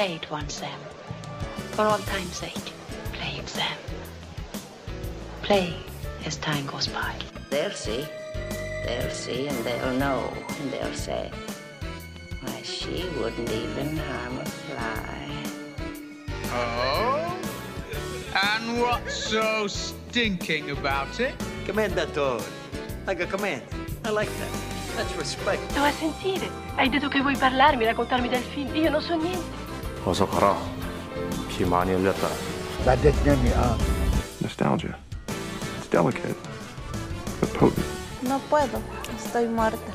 Play it once, Sam. For all time's sake, play it, Sam. Play as time goes by. They'll see. They'll see and they'll know. And they'll say, why, she wouldn't even harm a fly. Oh? And what's so stinking about it? Commendatore. Like a command. I like that. That's respect. Sto a sentire. Hai detto che vuoi parlarmi, raccontarmi del film. Io non so niente. 어서 가라. 피 많이 흘렸다. Nostalgia. It's delicate, but potent. No puedo, estoy muerta.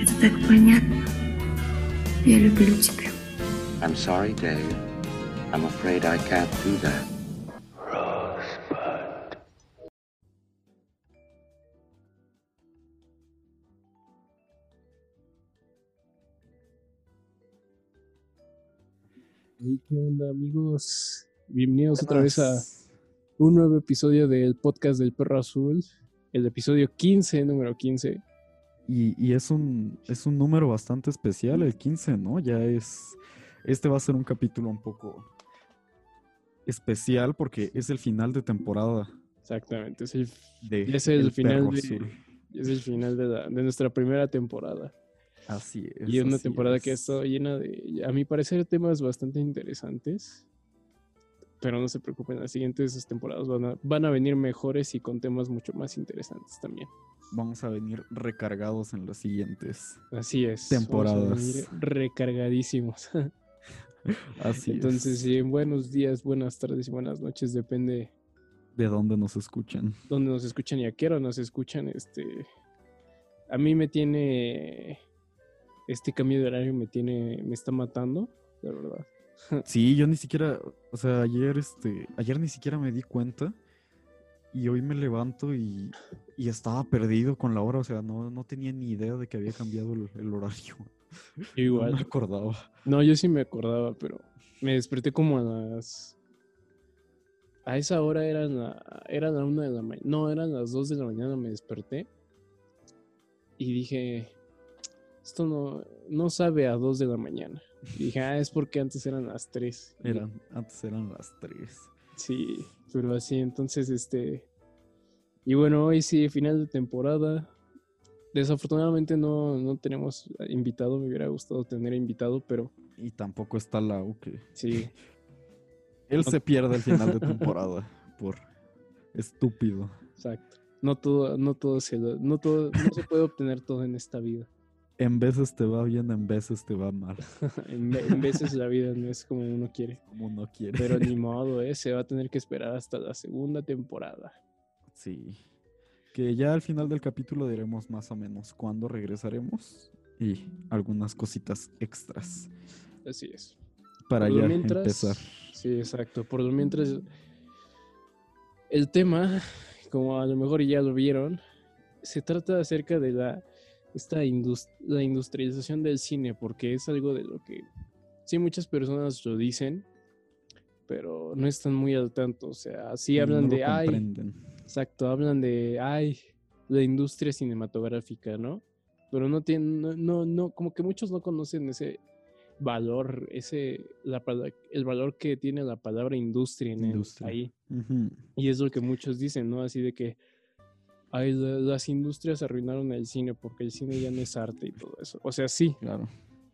Это так понятно. Я люблю тебя. I'm sorry, Dave. I'm afraid I can't do that. Hey, ¿Qué onda, amigos? Bienvenidos otra vez a un nuevo episodio del podcast del Perro Azul, el episodio 15, número 15. Y, y es un es un número bastante especial, el 15, ¿no? Ya es. Este va a ser un capítulo un poco especial porque es el final de temporada. Exactamente, es el, De es el El final, Perro de, Azul. es el final de, la- de nuestra primera temporada. Así es. y es una temporada que ha es. estado llena de, a mi parecer, temas bastante interesantes. Pero no se preocupen, las siguientes temporadas van a, van a venir mejores y con temas mucho más interesantes también. Vamos a venir recargados en las siguientes. Así es. vamos a Temporadas. venir recargadísimos. Así Entonces, es. sí, buenos días, buenas tardes y buenas noches, depende De dónde nos escuchan. dónde nos escuchan y a qué hora nos escuchan. Este, a mí me tiene, este cambio de horario me tiene, me está matando, la verdad. Sí, yo ni siquiera, o sea, ayer, este, ayer ni siquiera me di cuenta y hoy me levanto y, y estaba perdido con la hora, o sea, no, no tenía ni idea de que había cambiado el, el horario. Yo No igual. me acordaba. No, yo sí me acordaba, pero me desperté como a las, a esa hora eran la, era la una de la mañana, no, eran las dos de la mañana me desperté y dije, esto no, no sabe a dos de la mañana. Y dije, ah, es porque antes eran las tres. Y- Eran, antes eran las tres. Sí, pero así, entonces, este. Y bueno, hoy sí, final de temporada. Desafortunadamente no, no tenemos invitado, me hubiera gustado tener invitado, pero Y tampoco está Lau, que sí, él No- se pierde al final de temporada por estúpido. exacto. No todo, no todo se lo- no todo, no se puede obtener todo en esta vida. En veces te va bien, en veces te va mal, En, ve- en veces la vida no es como uno quiere. como uno quiere. Pero ni modo, ¿eh? Se va a tener que esperar hasta la segunda temporada. Sí. Que ya al final del capítulo diremos más o menos cuándo regresaremos y algunas cositas extras Así es. para Por ya mientras- empezar. Sí, exacto. Por lo mientras, el tema, como a lo mejor ya lo vieron, se trata acerca de la, esta indus- la industrialización del cine, porque es algo de lo que sí muchas personas lo dicen, pero no están muy al tanto. O sea, sí hablan no de, ay, exacto, hablan de, ay, la industria cinematográfica, ¿no? Pero no tienen, no, no, no, como que muchos no conocen ese valor, ese, la, el valor que tiene la palabra industria, en el- Industria. ahí. Y es lo que muchos dicen, ¿no? Así de que ay, las industrias arruinaron el cine porque el cine ya no es arte y todo eso. O sea, sí, Claro.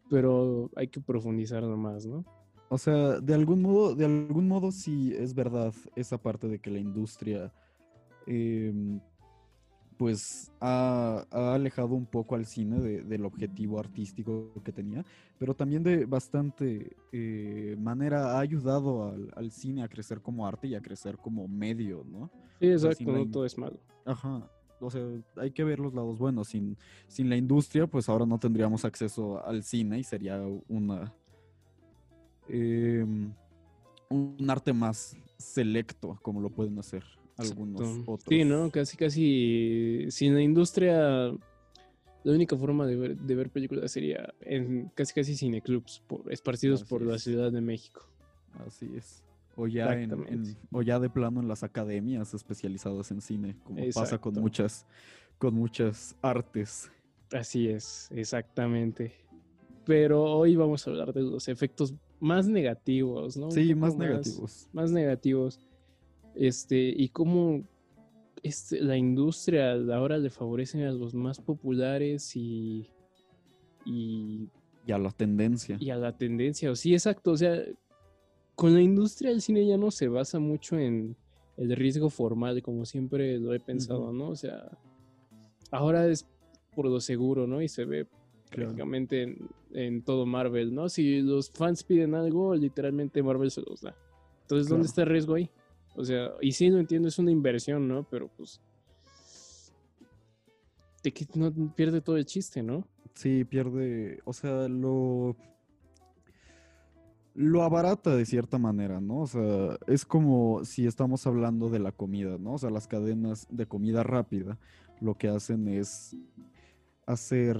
pero hay que profundizar más, ¿no? O sea, de algún modo, de algún modo sí es verdad esa parte de que la industria em, pues ha, ha alejado un poco al cine de- del objetivo artístico que tenía, pero también de bastante eh, manera ha ayudado al, al cine a crecer como arte y a crecer como medio, ¿no? Sí, exacto, no todo es malo. Ajá. O sea, hay que ver los lados buenos. Sin, sin la industria, pues ahora no tendríamos acceso al cine y sería una em, un arte más selecto, como lo pueden hacer algunos Exacto. otros. Sí, ¿no? Casi, casi sin la industria, la única forma de ver, de ver películas sería en casi, casi cineclubs por, esparcidos Así por la. Ciudad de México. Así es. O ya, en, o ya de plano en las academias especializadas en cine, como pasa con muchas, con muchas artes. Así es, exactamente. pero hoy vamos a hablar de los efectos más negativos, ¿no? Sí, más negativos. Más negativos. Este, y cómo este, la industria ahora le favorece a los más populares y, y, Y a la tendencia. y a la tendencia. O sí, exacto. O sea, con la industria del cine ya no se basa mucho en el riesgo formal, como siempre lo he pensado, ¿no? O sea, ahora es por lo seguro, ¿no? Y se ve prácticamente en, en todo Marvel, ¿no? Si los fans piden algo, literalmente Marvel se los da. Entonces, ¿dónde Claro. está el riesgo ahí? O sea, y sí lo entiendo, es una inversión, ¿no? Pero pues. Te quit- no pierde todo el chiste, ¿no? Sí, pierde, o sea, lo lo abarata de cierta manera, ¿no? O sea, es como si estamos hablando de la comida, ¿no? O sea, las cadenas de comida rápida lo que hacen es hacer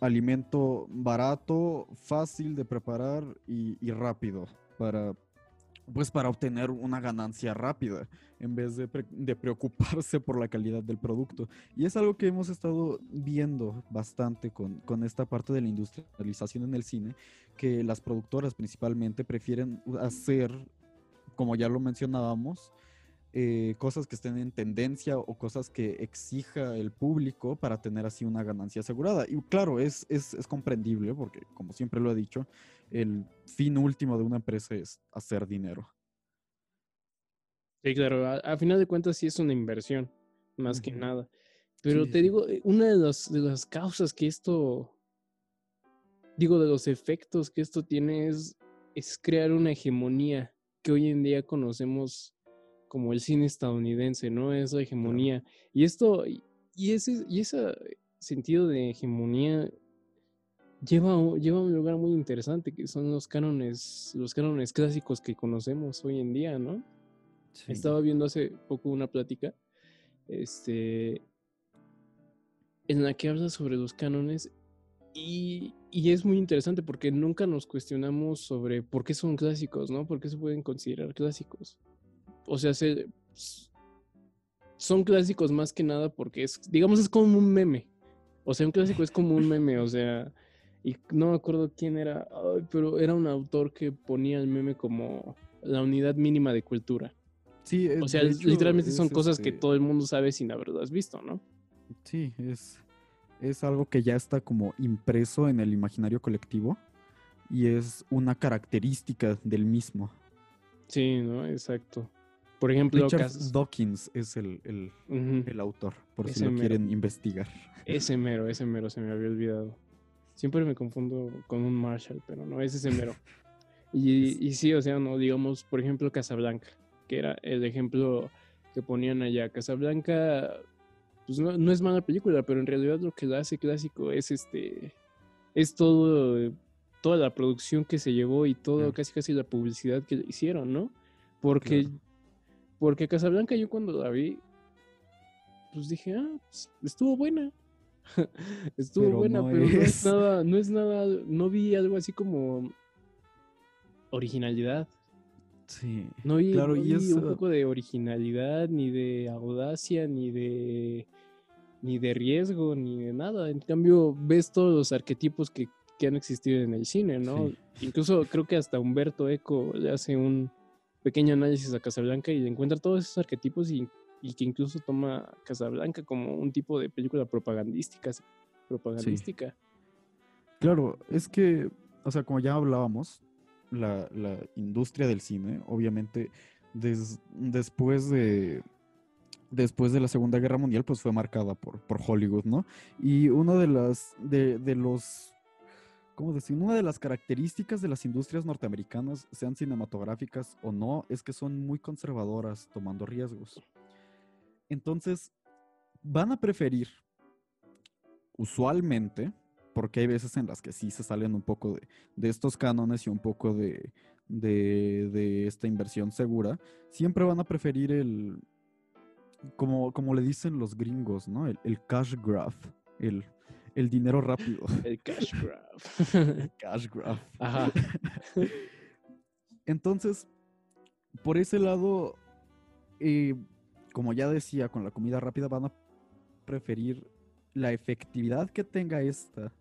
alimento barato, fácil de preparar y, y rápido para pues para obtener una ganancia rápida en vez de, de preocuparse por la calidad del producto. Y es algo que hemos estado viendo bastante con, con esta parte de la industrialización en el cine, que las productoras principalmente prefieren hacer, como ya lo mencionábamos, eh, cosas que estén en tendencia o cosas que exija el público para tener así una ganancia asegurada. Y claro, es, es, es comprendible porque, como siempre lo he dicho, el fin último de una empresa es hacer dinero. Sí, claro, a, a final de cuentas sí es una inversión, más que nada. Pero Sí, te digo, eh, una de las, de las causas que esto, digo, de los efectos que esto tiene es, es crear una hegemonía que hoy en día conocemos como el cine estadounidense, ¿no? Es la hegemonía. Y esto, y ese, y ese sentido de hegemonía lleva, a un- lleva a un lugar muy interesante, que son los cánones, los cánones clásicos que conocemos hoy en día, ¿no? Estaba viendo hace poco una plática este, en la que habla sobre los cánones y, y es muy interesante porque nunca nos cuestionamos sobre por qué son clásicos, ¿no? ¿Por qué se pueden considerar clásicos? O sea, se- son clásicos más que nada porque es, digamos, es como un meme. O sea, un clásico es como un meme, o sea, y no me acuerdo quién era, pero era un autor que ponía el meme como la unidad mínima de cultura. Sí, eh, O sea, hecho, literalmente es, son cosas que este, todo el mundo sabe sin haberlo visto, ¿no? Sí, es, es algo que ya está como impreso en el imaginario colectivo y es una característica del mismo. Sí, ¿no? Exacto. Por ejemplo, Richard Dawkins es el, el- el autor, por si lo mero. quieren investigar. ese mero, ese mero, se me había olvidado. Siempre me confundo con un Marshall, pero no, es ese mero. Y, y sí, o sea, no, digamos, por ejemplo, Casablanca, que era el ejemplo que ponían allá. Casablanca, pues no, no es mala película, pero en realidad lo que la hace clásico es este, es todo, toda la producción que se llevó y todo, Claro. casi casi la publicidad que hicieron, ¿no? Porque, Claro. Porque Casablanca yo cuando la vi, pues dije, ah, pues, estuvo buena. estuvo Pero buena, no pero no es nada, no es nada, no vi algo así como originalidad. Sí. No vi, Claro, no y vi un ah, poco de originalidad, ni de audacia, ni de ni de riesgo, ni de nada. En cambio, ves todos los arquetipos que, que han existido en el cine, ¿no? Sí. Incluso creo que hasta Humberto Eco le hace un pequeño análisis a Casablanca y encuentra todos esos arquetipos y, y que incluso toma Casablanca como un tipo de película propagandística. propagandística. Claro, es que, o sea, como ya hablábamos, la, la industria del cine, obviamente, des- después de después de la Segunda Guerra Mundial, pues fue marcada por, por Hollywood, ¿no? Y una de las, de, de los, ¿cómo decir? Una de las características de las industrias norteamericanas, sean cinematográficas o no, es que son muy conservadoras tomando riesgos. Entonces, van a preferir, usualmente, porque hay veces en las que sí se salen un poco de, estos cánones y un poco de, de, de esta inversión segura, siempre van a preferir el, como, como le dicen los gringos, ¿no? El, el cash grab, el, el dinero rápido. El cash grab. El cash grab. Ajá. Entonces, por ese lado, eh, como ya decía, con la comida rápida van a preferir la efectividad que tenga esta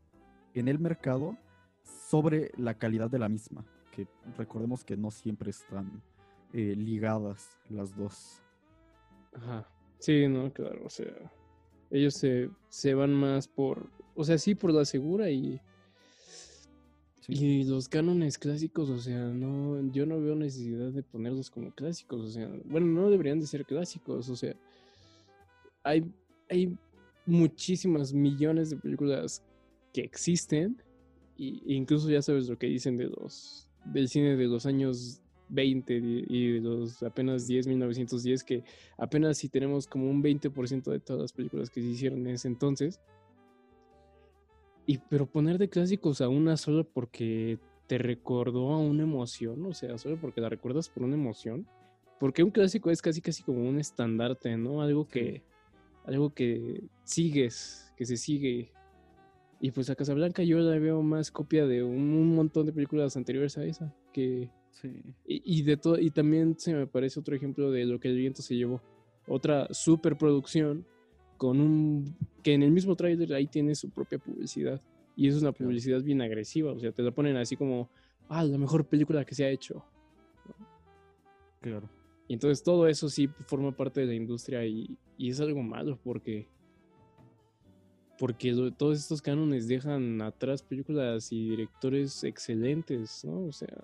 en el mercado sobre la calidad de la misma, que recordemos que no siempre están eh, ligadas las dos. Ajá. Sí, no, claro, o sea, ellos se, se van más por, o sea, sí, por la segura y... Y los cánones clásicos, o sea, no, yo no veo necesidad de ponerlos como clásicos, o sea, bueno, no deberían de ser clásicos, o sea, hay, hay muchísimas millones de películas que existen, y, e incluso ya sabes lo que dicen de los, del cine de los años 20 y de los apenas 10, 1910, que apenas si tenemos como un 20% de todas las películas que se hicieron en ese entonces. Y pero poner de clásicos a una solo porque te recordó a una emoción, o sea, solo porque la recuerdas por una emoción. Porque un clásico es casi casi como un estandarte, ¿no? Algo que algo que sigues, que se sigue. Y pues a Casablanca yo la veo más copia de un, un montón de películas anteriores a esa, que y, de todo, y también se me parece otro ejemplo de lo que el viento se llevó. Otra superproducción con un que en el mismo tráiler ahí tiene su propia publicidad. Y es una publicidad bien agresiva. O sea, te la ponen así como, ah, la mejor película que se ha hecho. Claro. Y entonces todo eso sí forma parte de la industria y, y es algo malo porque porque todos estos cánones dejan atrás películas y directores excelentes, ¿no? O sea,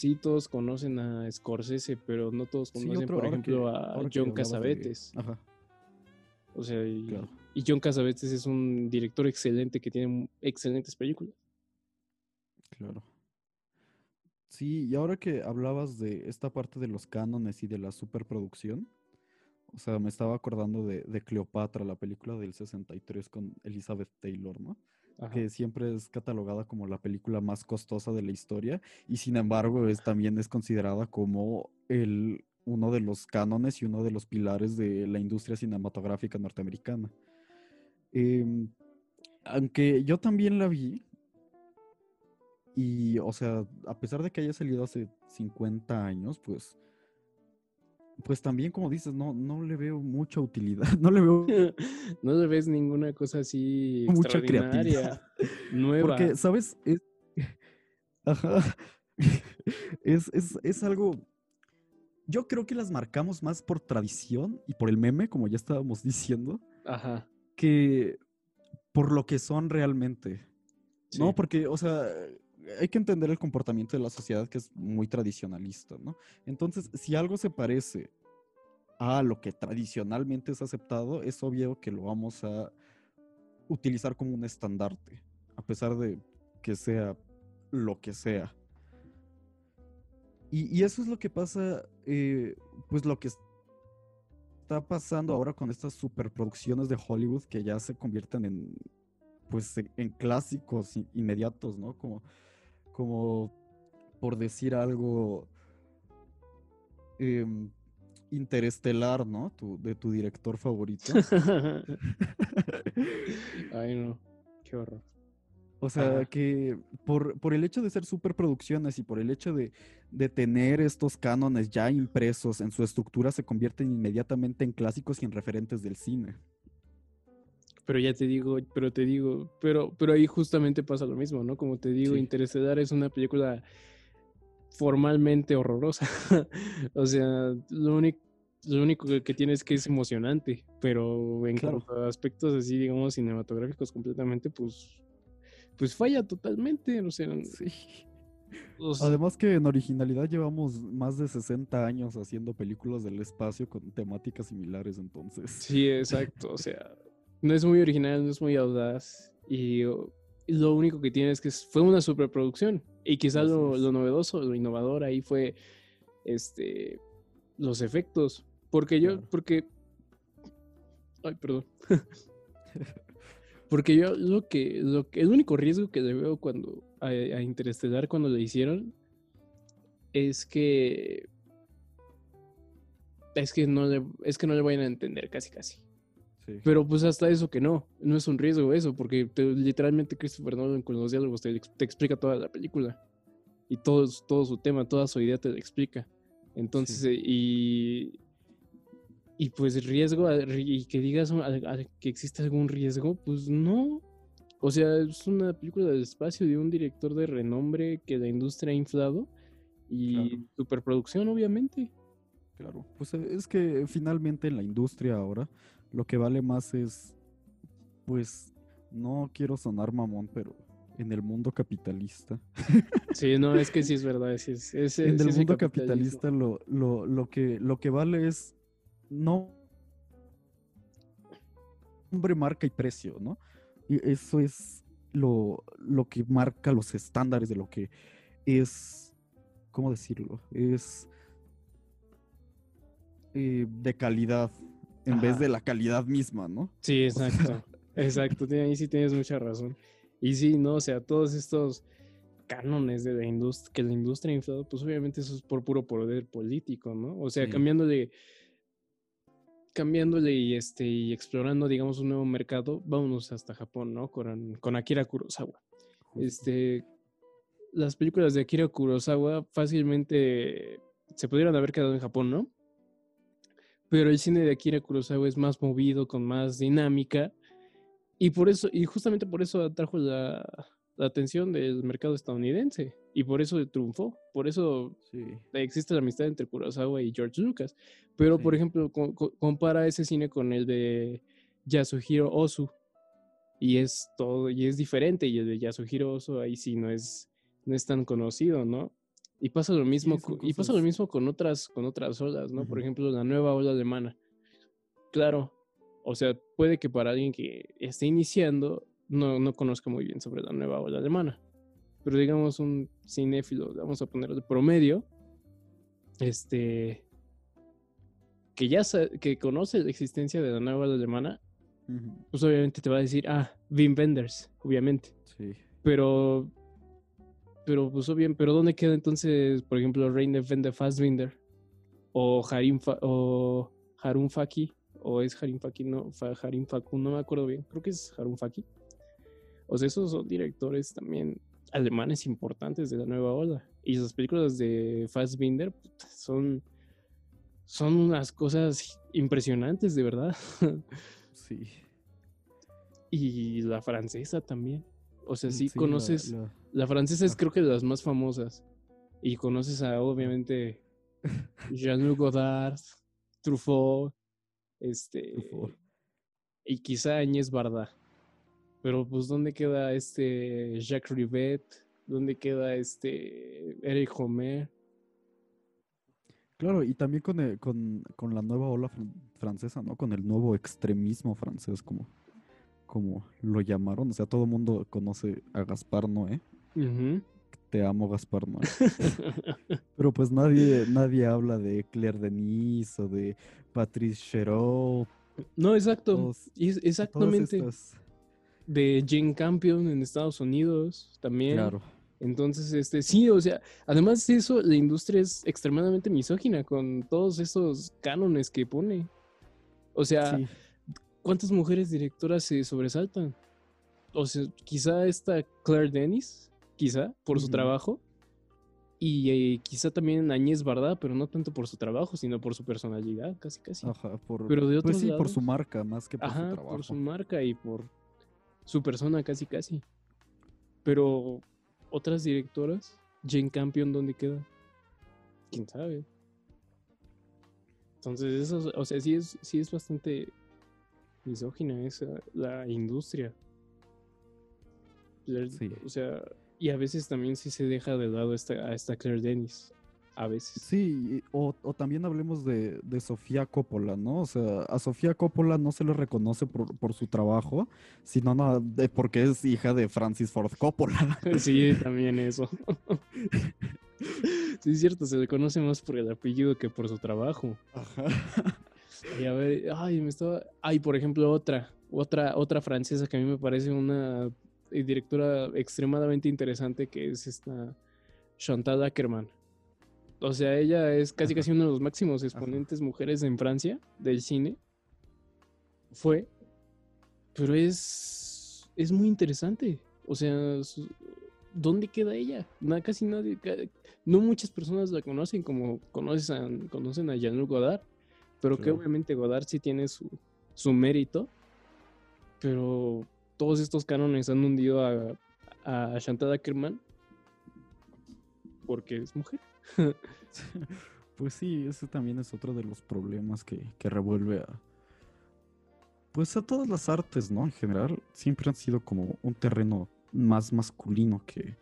sí todos conocen a Scorsese, pero no todos conocen, por ejemplo, a John Casavetes. Ajá. O sea, y, John Casavetes es un director excelente que tiene excelentes películas. Claro. Sí, y ahora que hablabas de esta parte de los cánones y de la superproducción, o sea, me estaba acordando de, de Cleopatra, la película del 63 con Elizabeth Taylor, ¿no? Que siempre es catalogada como la película más costosa de la historia y sin embargo es, también es considerada como el, uno de los cánones y uno de los pilares de la industria cinematográfica norteamericana. Em, aunque yo también la vi, y o sea, a pesar de que haya salido hace 50 años, pues pues también, como dices, no, no le veo mucha utilidad. No le veo. no le ves ninguna cosa así mucha creatividad. nueva. Porque, ¿sabes? Es, ajá. Es, es, es, algo. Yo creo que las marcamos más por tradición y por el meme, como ya estábamos diciendo. Ajá. Que por lo que son realmente. No, porque, o sea, hay que entender el comportamiento de la sociedad que es muy tradicionalista, ¿no? Entonces, si algo se parece a lo que tradicionalmente es aceptado, es obvio que lo vamos a utilizar como un estandarte, a pesar de que sea lo que sea. Y, eso es lo que pasa, eh, pues lo que está pasando ahora con estas superproducciones de Hollywood que ya se convierten en, pues, en clásicos inmediatos, ¿no? Como como por decir algo em, interestelar, ¿no? de tu director favorito. Ay, no, qué horror. O sea, que por, por, el hecho de ser superproducciones y por el hecho de, de, tener estos cánones ya impresos en su estructura, se convierten inmediatamente en clásicos y en referentes del cine. Pero ya te digo, pero te digo, pero, pero ahí justamente pasa lo mismo, ¿no? Como te digo, sí. Interestelar es una película formalmente horrorosa. o sea, lo único, lo único que tiene es que es emocionante, pero en cuanto a aspectos así, digamos, cinematográficos completamente, pues, pues falla totalmente. O sea, sí. Además que en originalidad llevamos más de 60 años haciendo películas del espacio con temáticas similares, entonces. Sí, exacto. O sea, no es muy original, no es muy audaz. Y lo único que tiene es que fue una superproducción. Y quizás lo, novedoso, lo innovador ahí fue este los efectos. Porque yo, porque. Ay, perdón. porque yo lo que, lo que. El único riesgo que le veo cuando. A, a Interestelar cuando lo hicieron. Es que. Es que no le, es que no le vayan a entender casi casi. Pero pues hasta eso que no, no es un riesgo eso, porque literalmente Christopher Nolan con los diálogos te, explica toda la película. Y todo, todo su tema, toda su idea te la explica. Entonces, eh, y, y pues riesgo, y que digas que existe algún riesgo, pues no, O sea, es una película del espacio de un director de renombre que la industria ha inflado y superproducción, obviamente. Claro, pues eh, es que finalmente en la industria ahora lo que vale más es, pues, no quiero sonar mamón, pero en el mundo capitalista. Sí, no, es que sí es verdad. es- es- en sí el mundo capitalista lo, lo, lo, que, lo que vale es no nombre, marca y precio, ¿no? Y eso es lo, lo que marca los estándares de lo que es, ¿cómo decirlo? Es eh, de calidad en vez de la calidad misma, ¿no? Sí, exacto. Exacto, ahí sí tienes mucha razón. Y sí, no, o sea, todos estos cánones de la industria, que la industria ha inflado, pues obviamente eso es por puro poder político, ¿no? O sea, Sí. cambiándole, cambiándole y este, y explorando, digamos, un nuevo mercado, vámonos hasta Japón, ¿no? Con, con Akira Kurosawa. Este, las películas de Akira Kurosawa fácilmente se pudieron haber quedado en Japón, ¿no? Pero el cine de Akira Kurosawa es más movido, con más dinámica. Y por eso, y justamente por eso atrajo la, la atención del mercado estadounidense. Y por eso triunfó. Por eso existe la amistad entre Kurosawa y George Lucas. Pero, por ejemplo, co- co- compara ese cine con el de Yasuhiro Ozu. Y es todo, y es diferente. Y el de Yasuhiro Ozu ahí sí no es, no es tan conocido, ¿no? Y pasa lo mismo, y pasa lo mismo con otras, con otras olas, ¿no? Por Ujú. ejemplo, la nueva ola alemana. Claro, o sea, puede que para alguien que esté iniciando no, no conozca muy bien sobre la nueva ola alemana. Pero digamos un cinéfilo, vamos a poner de promedio, este, que ya sa- que conoce la existencia de la nueva ola alemana, Ujú. pues obviamente te va a decir, ah, Wim Wenders, obviamente. Sí. Pero, pero pues obvio, pero ¿dónde queda entonces, por ejemplo, Reine van der Fassbinder? O Harim, Fa- o Harun Faki, o es Harim Faki, no, Fa- Harim Faku, no me acuerdo bien, creo que es Harun Faki. O sea, esos son directores también alemanes importantes de la nueva ola. Y las películas de Fassbinder son, son unas cosas impresionantes, de verdad. Sí. Y la francesa también. O sea, Mm, sí, conoces. La, la- francesa es creo que de las más famosas. Y conoces a, obviamente, Jean-Luc Godard, Truffaut, este. Truffaut. Y quizá Agnès Barda. Pero, pues, ¿dónde queda este Jacques Rivet? ¿Dónde queda este Eric Homer? Claro, y también con, el- con, con la nueva ola fran- francesa, ¿no? Con el nuevo extremismo francés, como, como lo llamaron. O sea, todo el mundo conoce a Gaspar Noé. Te amo, Gaspar Noé. Pero pues nadie, nadie habla de Claire Denis o de Patrice Chéreau. No, exacto. todos- es- exactamente. De Jane Campion en Estados Unidos también. Claro. Entonces, este, sí, o sea, además de eso, la industria es extremadamente misógina con todos esos cánones que pone. O sea, Sí. ¿cuántas mujeres directoras se sobresaltan? O sea, quizá esta Claire Dennis, quizá, por su trabajo. Y eh, quizá también Añez Barda, pero no tanto por su trabajo, sino por su personalidad, casi, casi. Ajá, por, Pero de pues otros sí, por su marca más que por Ajá, su trabajo. por su marca y por su persona casi casi. Pero otras directoras, Jane Campion, ¿dónde queda? ¿Quién sabe? Entonces, eso, o sea, sí es, sí es bastante misógina esa, la industria. La- Sí. O sea, y a veces también sí se deja de lado esta, a esta Claire Dennis. A veces. Sí, o, o también hablemos de, de Sofía Coppola, ¿no? O sea, a Sofía Coppola no se le reconoce por, por su trabajo, sino nada de porque es hija de Francis Ford Coppola. Sí, también eso. Sí, es cierto, se le conoce más por el apellido que por su trabajo. Ajá. Y a ver, ay, me estaba. Ay, por ejemplo, otra, otra, otra francesa que a mí me parece una eh, directora extremadamente interesante que es esta Chantal Ackerman. O sea, ella es casi casi uno de los máximos exponentes mujeres en Francia del cine. Fue. Pero es. Es muy interesante. O sea, su- ¿dónde queda ella? Na- casi nadie. No muchas personas la conocen como conoces a- conocen a Jean-Luc Godard. Pero que obviamente Godard sí tiene su, su mérito. Pero todos estos cánones han hundido a, a Chantal Ackerman porque es mujer. Pues sí, ese también es otro de los problemas que, que revuelve a. Pues a todas las artes, ¿no? En general, siempre han sido como un terreno más masculino que,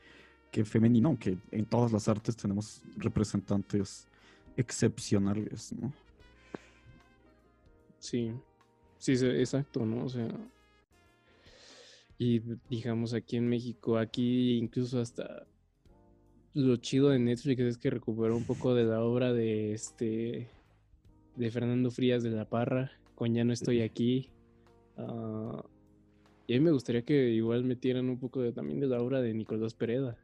que femenino, aunque en todas las artes tenemos representantes excepcionales, ¿no? Sí, sí, sí, exacto, ¿no? O sea, y digamos aquí en México, aquí incluso hasta lo chido de Netflix es que recuperó un poco de la obra de este de Fernando Frías de la Parra, con Ya no estoy aquí. Ah, y a mí me gustaría que igual metieran un poco de, también de la obra de Nicolás Pereda.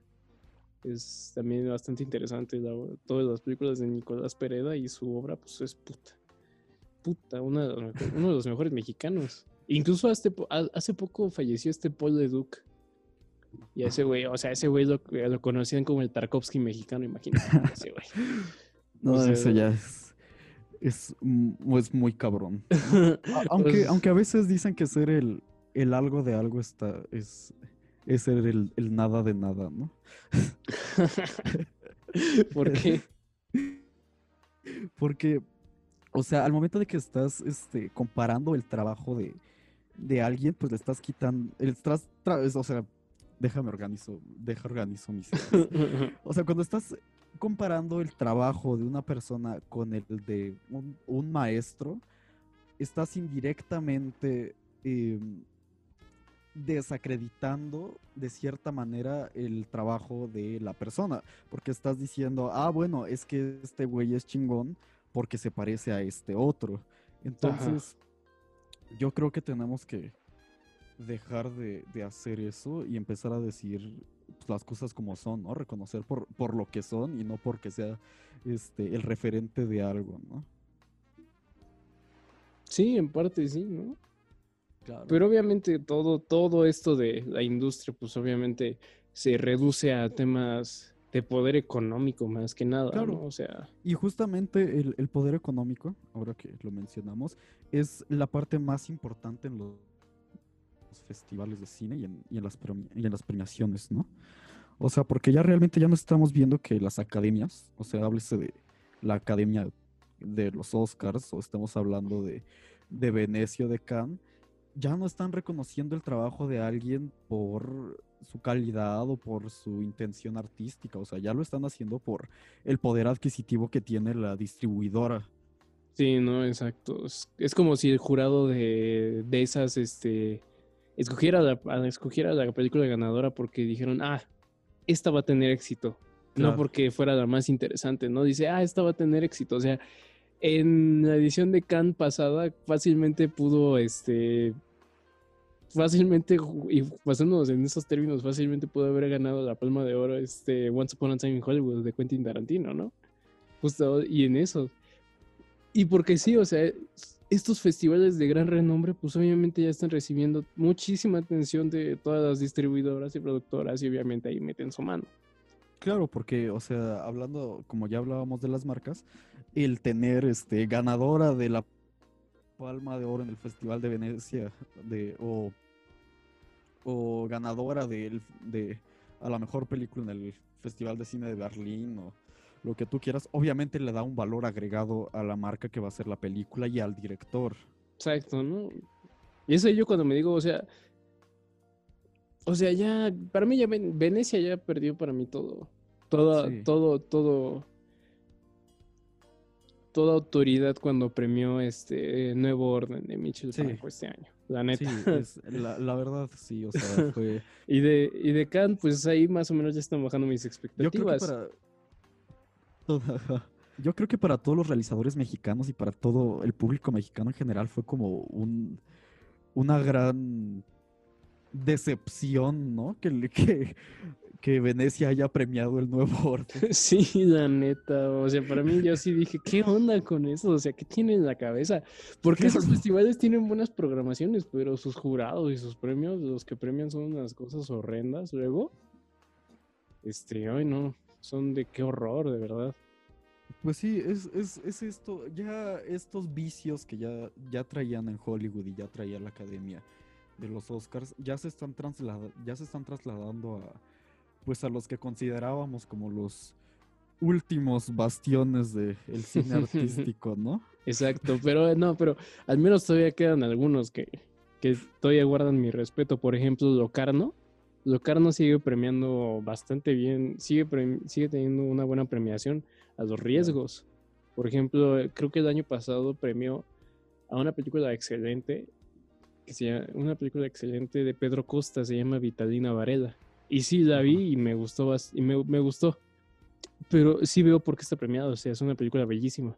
Es también bastante interesante la todas las películas de Nicolás Pereda y su obra pues es puta. Puta, una uno de los mejores mexicanos. Incluso hace, hace poco falleció este Paul Leduc. Y ese güey, o sea, ese güey lo, lo conocían como el Tarkovsky mexicano, imagínate. ese güey. No, O sea, eso ya es. Es, es muy cabrón. aunque, Pues- aunque a veces dicen que ser el, el algo de algo está. Es, es ser el, el nada de nada, ¿no? ¿Por qué? Porque, o sea, al momento de que estás este, comparando el trabajo de, de alguien, pues le estás quitando. El, estás o sea, déjame organizo, deja organizo mis ideas. O sea, cuando estás comparando el trabajo de una persona con el de un, un maestro, estás indirectamente em, desacreditando de cierta manera el trabajo de la persona, porque estás diciendo, ah, bueno, es que este güey es chingón porque se parece a este otro. Entonces, yo creo que tenemos que dejar de, de hacer eso y empezar a decir pues, las cosas como son, ¿no? Reconocer por, por lo que son y no porque sea este, el referente de algo, ¿no? Sí, en parte sí, ¿no? Claro. Pero obviamente todo, todo esto de la industria, pues obviamente se reduce a temas de poder económico más que nada, Claro. ¿no? O sea, Y justamente el, el poder económico, ahora que lo mencionamos, es la parte más importante en los festivales de cine y en, y en las, premi- y en las premiaciones, ¿no? O sea, porque ya realmente ya no estamos viendo que las academias, o sea, háblese de la academia de los Oscars, o estamos hablando de, de Venecia o de Cannes, ya no están reconociendo el trabajo de alguien por su calidad o por su intención artística, o sea, ya lo están haciendo por el poder adquisitivo que tiene la distribuidora. sí, no, exacto. Es, es como si el jurado de, de esas, este, escogiera la, a- escogiera la película ganadora porque dijeron, ah, esta va a tener éxito. No porque fuera la más interesante, ¿no? Dice, ah, esta va a tener éxito. O sea, en la edición de Cannes pasada fácilmente pudo, este, fácilmente, y basándonos en esos términos, fácilmente pudo haber ganado la Palma de Oro, este, Once Upon a Time in Hollywood de Quentin Tarantino, ¿no? Justo, y en eso. Y porque sí, o sea, estos festivales de gran renombre, pues obviamente ya están recibiendo muchísima atención de todas las distribuidoras y productoras y obviamente ahí meten su mano. Claro, porque, o sea, hablando, como ya hablábamos de las marcas, el tener este ganadora de la Palma de Oro en el Festival de Venecia, de, o, o ganadora del- de, a la mejor película en el Festival de Cine de Berlín, o lo que tú quieras, obviamente le da un valor agregado a la marca que va a ser la película y al director. Exacto, ¿no? Y eso yo cuando me digo, o sea, o sea, ya, para mí ya Ven- Venecia ya perdió para mí todo, toda, Sí. todo, todo, toda autoridad cuando premió este Nuevo Orden de Michel Sí. Franco este año, la Sí, neta. es- la, la verdad, sí, o sea, fue... Y de, y de Cannes, pues ahí más o menos ya están bajando mis Yo creo que expectativas. para. Yo creo que para todos los realizadores mexicanos y para todo el público mexicano en general fue como un una gran decepción, ¿no? Que, que, que Venecia haya premiado el nuevo orden. Sí, la neta, o sea, para mí yo sí dije, ¿qué onda con eso? O sea, ¿qué tiene en la cabeza? Porque esos festivales tienen buenas programaciones, pero sus jurados y sus premios, los que premian son unas cosas horrendas luego. Este, ay no, son de qué horror, de verdad. Pues sí, es, es, es esto, ya estos vicios que ya, ya traían en Hollywood y ya traía la academia, de los Oscars ya se están traslada- ya se están trasladando a pues a los que considerábamos como los últimos bastiones del cine artístico, ¿no? Exacto, pero eh, no, pero al menos todavía quedan algunos que, que todavía guardan mi respeto. Por ejemplo, Locarno. Locarno sigue premiando bastante bien, sigue, sigue teniendo una buena premiación a los riesgos. Por ejemplo, creo que el año pasado premió a una película excelente, que se llama- una película excelente de Pedro Costa, se llama Vitalina Varela. Y sí, la vi y me gustó, y me, me gustó. Pero sí veo por qué está premiado, o sea, es una película bellísima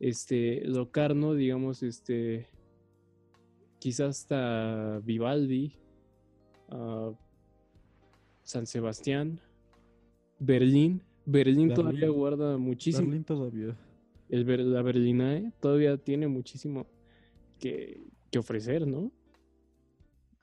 este, Locarno, digamos, este, quizás hasta Vivaldi, ah, San Sebastián, Berlín. Berlín todavía guarda muchísimo. Berlín todavía. El, la Berlinae todavía tiene muchísimo que, que ofrecer, ¿no?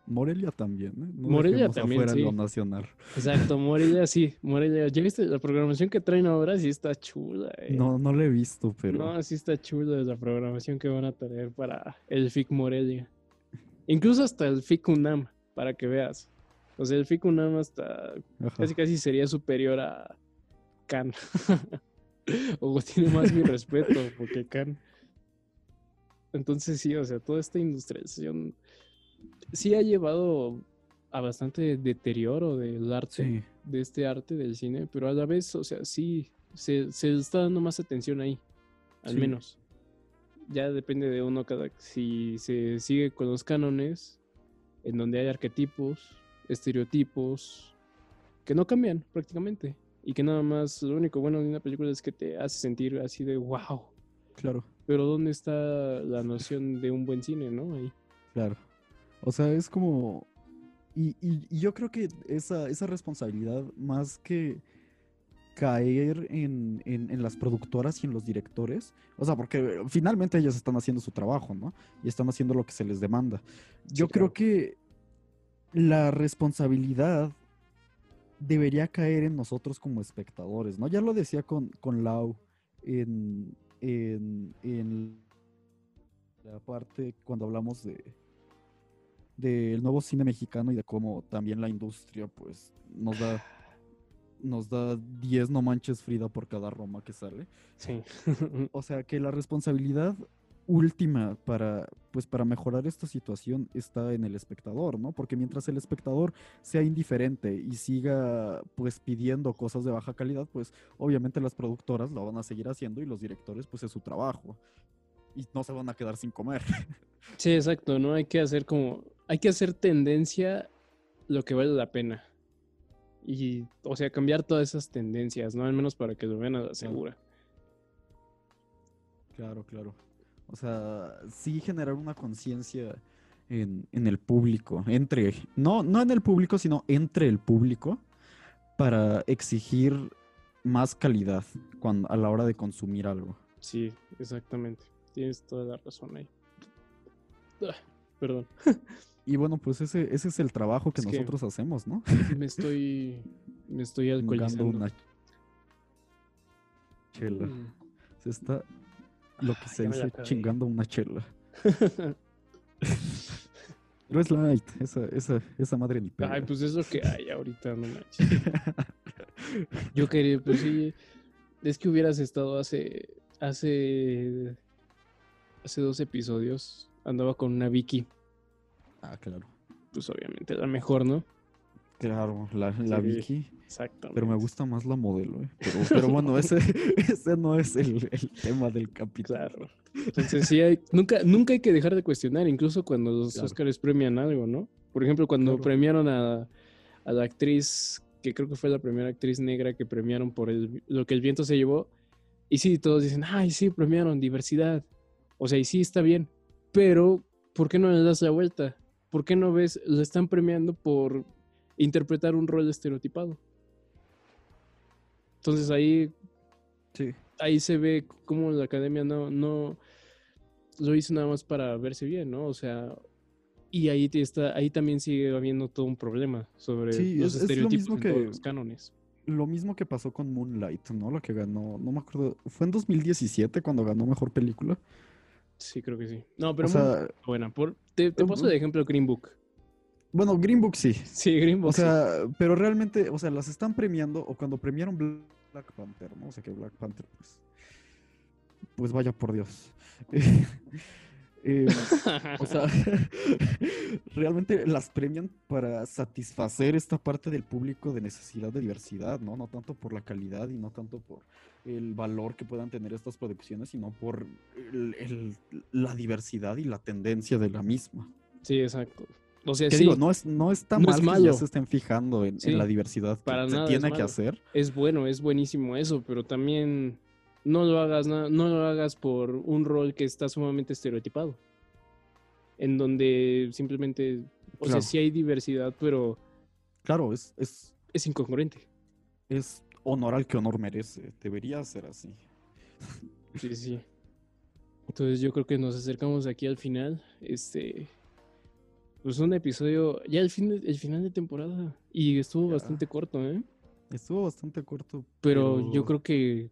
Morelia también, ¿eh? No Morelia también, afuera sí. lo nacional. Exacto, Morelia sí, Morelia. ¿Ya viste la programación que traen ahora? Sí está chula. eh. No, no lo he visto, pero No, sí está chulo la programación que van a tener para el FIC Morelia. Incluso hasta el FIC UNAM, para que veas. O sea, el FIC UNAM hasta Ajá. casi casi sería superior a Can. o tiene más mi respeto, porque Can. Entonces sí, o sea, toda esta industrialización sí ha llevado a bastante deterioro del arte, Sí. de este arte del cine, pero a la vez, o sea, sí, se, se está dando más atención ahí, al Sí. menos. Ya depende de uno cada si se sigue con los cánones, en donde hay arquetipos, estereotipos, que no cambian prácticamente. Y que nada más, lo único bueno de una película es que te hace sentir así de wow. claro, Pero ¿dónde está la noción de un buen cine, no? Ahí. claro. O sea, es como... Y, y- y yo creo que esa, esa responsabilidad, más que caer en, en- en las productoras y en los directores, o sea, porque finalmente ellas están haciendo su trabajo, ¿no? Y están haciendo lo que se les demanda. Yo creo claro. que la responsabilidad debería caer en nosotros como espectadores, ¿no? Ya lo decía con, con Lau en, en, en la parte cuando hablamos de del nuevo cine mexicano y de cómo también la industria pues nos da nos da 10 no manches Frida por cada Roma que sale. Sí. O sea, que la responsabilidad última para pues para mejorar esta situación está en el espectador, ¿no? Porque mientras el espectador sea indiferente y siga pues pidiendo cosas de baja calidad, pues obviamente las productoras lo van a seguir haciendo y los directores pues es su trabajo y no se van a quedar sin comer. Sí, exacto, ¿no? Hay que hacer como, hay que hacer tendencia lo que vale la pena. Y, o sea, cambiar todas esas tendencias, ¿no? Al menos para que lo vean a la segura. Claro, claro. O sea, sí generar una conciencia en, en el público, entre, no, no en el público, sino entre el público, para exigir más calidad cuando, a la hora de consumir algo. Sí, exactamente. Tienes toda la razón ahí. Ah, perdón. Y bueno, pues ese, ese es el trabajo que Es que- nosotros hacemos, ¿no? Me estoy, me estoy Chingando alcoholizando. una chela. Mm. Se está, lo que se dice, chingando una chela. Pero es light, esa, esa, esa madre ni pega. Ay, pues es lo que hay ahorita, no manches. Yo quería, pues sí, es que hubieras estado hace, hace, hace dos episodios, andaba con una Vicky, Ah, claro. pues obviamente la mejor, ¿no? Claro, la, la Sí, Vicky. Exactamente. Pero me gusta más la modelo, ¿eh? Pero, pero bueno, ese, ese no es el, el tema del capítulo. Claro. Entonces sí, hay, nunca, nunca hay que dejar de cuestionar, incluso cuando los Claro. Oscars premian algo, ¿no? Por ejemplo, cuando Claro. premiaron a, a la actriz, que creo que fue la primera actriz negra que premiaron por el, lo que el viento se llevó, y sí, todos dicen, ay, sí, premiaron diversidad. O sea, y sí, está bien, pero ¿por qué no le das la vuelta? ¿Por qué no ves, le están premiando por interpretar un rol estereotipado? Entonces ahí Sí. ahí se ve cómo la academia no, no lo hizo nada más para verse bien, ¿no? O sea, y ahí está, ahí también sigue habiendo todo un problema sobre Sí, los es- es lo estereotipos mismo en todos los cánones. Lo mismo que pasó con Moonlight, ¿no? La que ganó, no me acuerdo, fue en 2017 cuando ganó Mejor Película. Sí, creo que sí. No, pero O muy sea, buena. Por, te te um, paso de ejemplo Green Book. Bueno, Green Book sí. Sí, Green Book. O sea, pero realmente, o sea, las están premiando, o cuando premiaron Black Panther, ¿no? O sea, que Black Panther, pues, pues vaya por Dios. Eh, o sea, realmente las premian para satisfacer esta parte del público de necesidad de diversidad, ¿no? No tanto por la calidad y no tanto por el valor que puedan tener estas producciones, sino por el- el- la diversidad y la tendencia de la misma. Sí, exacto. O sea, Que sí, digo, no es, no está no mal es que malo. ya se estén fijando en, la diversidad que para se nada es tiene que hacer. es bueno, es buenísimo eso, pero también no lo hagas, no lo hagas por un rol que está sumamente estereotipado. En donde simplemente, o sea, sí hay diversidad, pero Claro, es, es, es incongruente. es honor al que honor merece. Debería ser así. Sí, sí. Entonces yo creo que nos acercamos aquí al final. Este. Pues un episodio. Ya el fin de- el final de temporada. Y estuvo Ya. bastante corto, ¿eh? Estuvo bastante corto. Pero, yo creo que.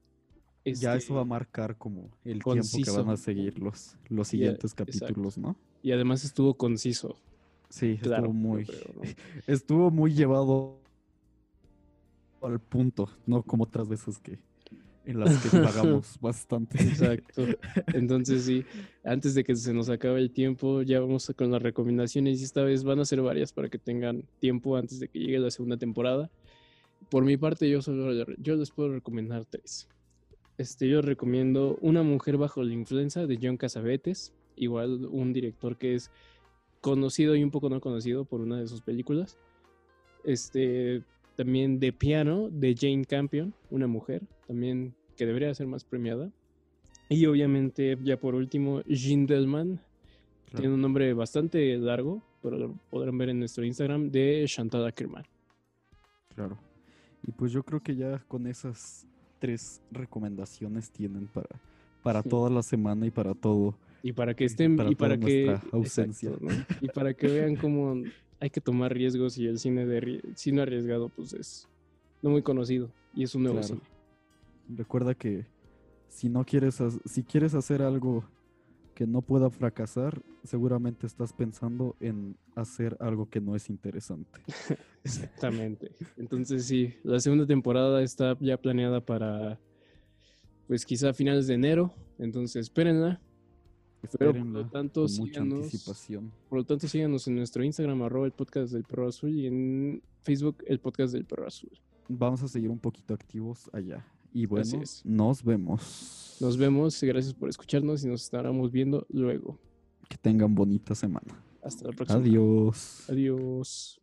Ya este, eso va a marcar como el tiempo que conciso. van a seguir los, los Ya, siguientes exacto. capítulos, ¿no? Y además estuvo conciso. Sí, Claro, estuvo muy, creo, ¿no? estuvo muy llevado al punto, no como otras veces que en las que divagamos bastante. Exacto. Entonces sí, antes de que se nos acabe el tiempo, ya vamos con las recomendaciones y esta vez van a ser varias para que tengan tiempo antes de que llegue la segunda temporada. Por mi parte, yo solo yo les puedo recomendar tres. Este, yo recomiendo Una mujer bajo la influencia de John Casavetes, igual un director que es conocido y un poco no conocido por una de sus películas. Este, también De Piano de Jane Campion, una mujer, también que debería ser más premiada. Y obviamente, ya por último, Gindelman, tiene un nombre bastante largo, pero lo podrán ver en nuestro Instagram, de Chantal Ackerman. Claro. Y pues yo creo que ya con esas tres recomendaciones tienen para, para Sí. toda la semana y para todo. Y para que estén, para y para que, ausencia. exacto, ¿no? y para que vean cómo hay que tomar riesgos y el cine de cine arriesgado, pues es no muy conocido y es un nuevo Claro. cine. Recuerda que si no quieres, si quieres hacer algo que no pueda fracasar, seguramente estás pensando en hacer algo que no es interesante. Exactamente. Entonces sí, la segunda temporada está ya planeada para, pues quizá a finales de enero. Entonces espérenla. Pero por Espérenla lo tanto, con mucha síganos, anticipación. por lo tanto, síganos en nuestro Instagram, arroba el podcast del perro azul, y en Facebook, el podcast del perro azul. Vamos a seguir un poquito activos allá. Y bueno, Así es. nos vemos. Nos vemos, gracias por escucharnos y nos estaremos viendo luego. Que tengan bonita semana. Hasta la próxima. Adiós. Adiós.